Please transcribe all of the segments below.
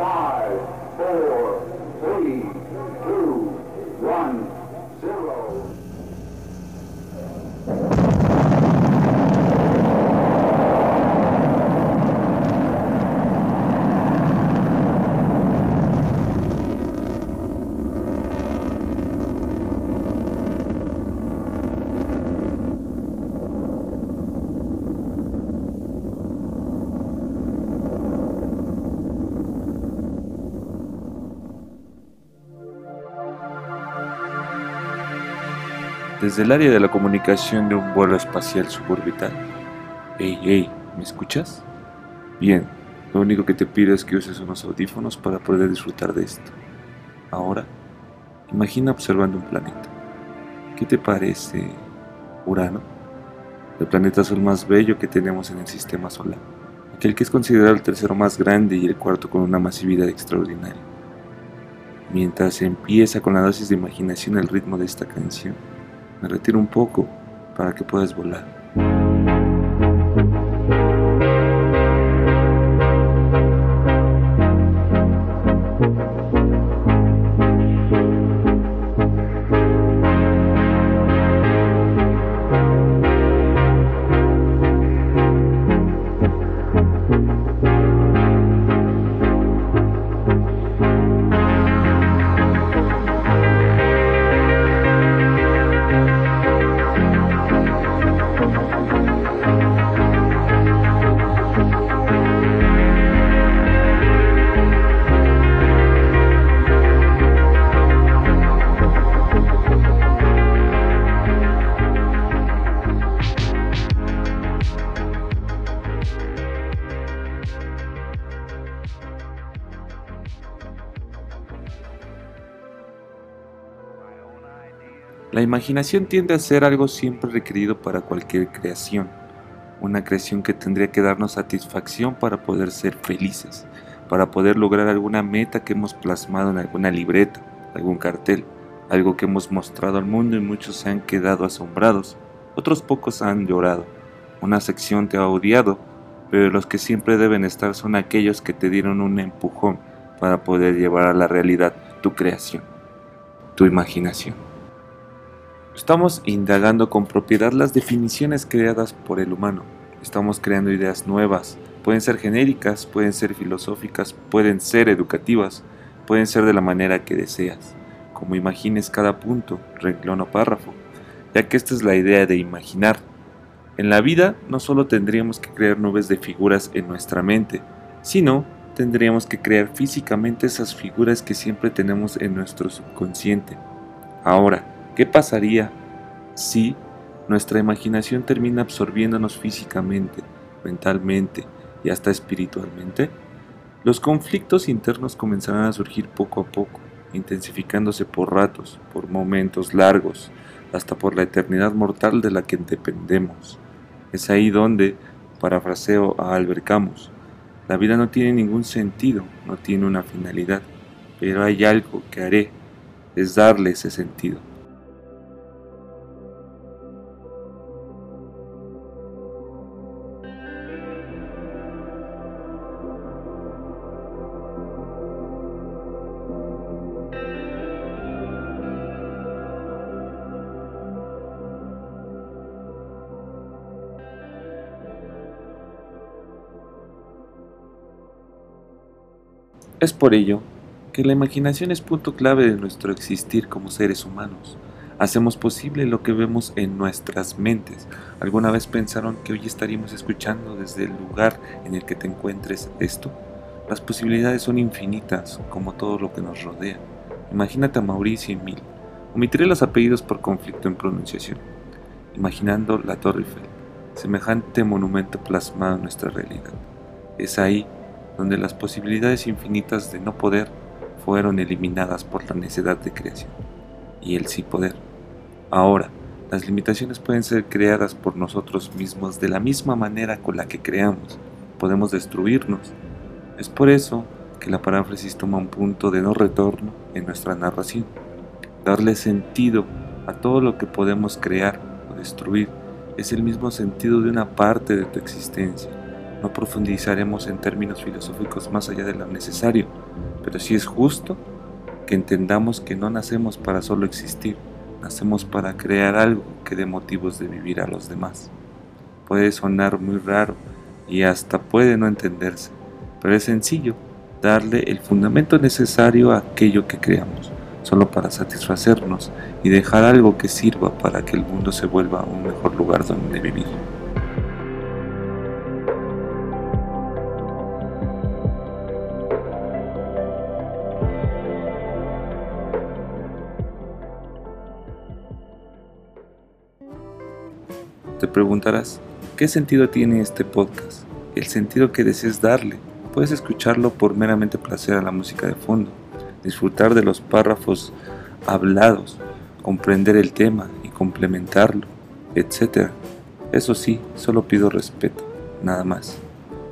Five, Desde el área de la comunicación de un vuelo espacial suborbital. Hey, hey, ¿me escuchas? Bien, lo único que te pido es que uses unos audífonos para poder disfrutar de esto. Ahora, imagina observando un planeta. ¿Qué te parece Urano? El planeta azul más bello que tenemos en el sistema solar. Aquel que es considerado el tercero más grande y el cuarto con una masividad extraordinaria. Mientras empieza con la dosis de imaginación el ritmo de esta canción, me retiro un poco para que puedas volar. La imaginación tiende a ser algo siempre requerido para cualquier creación, una creación que tendría que darnos satisfacción para poder ser felices, para poder lograr alguna meta que hemos plasmado en alguna libreta, algún cartel, algo que hemos mostrado al mundo y muchos se han quedado asombrados, otros pocos han llorado, una sección te ha odiado, pero los que siempre deben estar son aquellos que te dieron un empujón para poder llevar a la realidad tu creación, tu imaginación. Estamos indagando con propiedad las definiciones creadas por el humano. Estamos creando ideas nuevas. Pueden ser genéricas, pueden ser filosóficas, pueden ser educativas, pueden ser de la manera que deseas, como imagines cada punto, renglón o párrafo, ya que esta es la idea de imaginar. En la vida no solo tendríamos que crear nubes de figuras en nuestra mente, sino tendríamos que crear físicamente esas figuras que siempre tenemos en nuestro subconsciente. Ahora, ¿Qué pasaría si nuestra imaginación termina absorbiéndonos físicamente, mentalmente y hasta espiritualmente? Los conflictos internos comenzarán a surgir poco a poco, intensificándose por ratos, por momentos largos, hasta por la eternidad mortal de la que dependemos. Es ahí donde, parafraseo a Albert Camus, la vida no tiene ningún sentido, no tiene una finalidad, pero hay algo que haré, es darle ese sentido. Es por ello que la imaginación es punto clave de nuestro existir como seres humanos. Hacemos posible lo que vemos en nuestras mentes. ¿Alguna vez pensaron que hoy estaríamos escuchando desde el lugar en el que te encuentres esto? Las posibilidades son infinitas, como todo lo que nos rodea. Imagínate a Mauricio y Mil. Omitiré los apellidos por conflicto en pronunciación. Imaginando la Torre Eiffel, semejante monumento plasmado en nuestra realidad. Es ahí donde las posibilidades infinitas de no poder fueron eliminadas por la necesidad de creación y el sí poder. Ahora, las limitaciones pueden ser creadas por nosotros mismos de la misma manera con la que creamos. Podemos destruirnos. Es por eso que la paráfrasis toma un punto de no retorno en nuestra narración. Darle sentido a todo lo que podemos crear o destruir es el mismo sentido de una parte de tu existencia No profundizaremos en términos filosóficos más allá de lo necesario, pero sí es justo que entendamos que no nacemos para solo existir, nacemos para crear algo que dé motivos de vivir a los demás. Puede sonar muy raro y hasta puede no entenderse, pero es sencillo darle el fundamento necesario a aquello que creamos, solo para satisfacernos y dejar algo que sirva para que el mundo se vuelva un mejor lugar donde vivir. Te preguntarás, ¿qué sentido tiene este podcast? El sentido que desees darle. Puedes escucharlo por meramente placer a la música de fondo, disfrutar de los párrafos hablados, comprender el tema y complementarlo, etc. Eso sí, solo pido respeto, nada más.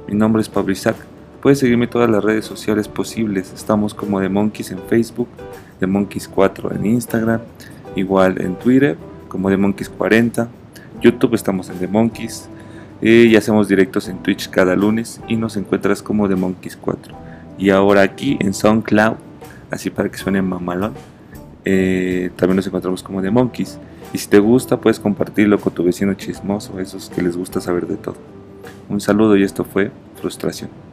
Mi nombre es Pablo Isaac. Puedes seguirme en todas las redes sociales posibles. Estamos como The Monkeys en Facebook, The Monkeys 4 en Instagram, igual en Twitter como The Monkeys 40 YouTube estamos en The Monkeys y hacemos directos en Twitch cada lunes y nos encuentras como The Monkeys 4. Y ahora aquí en SoundCloud, así para que suene mamalón, eh, también nos encontramos como The Monkeys. Y si te gusta, puedes compartirlo con tu vecino chismoso, esos que les gusta saber de todo. Un saludo y esto fue Frustración.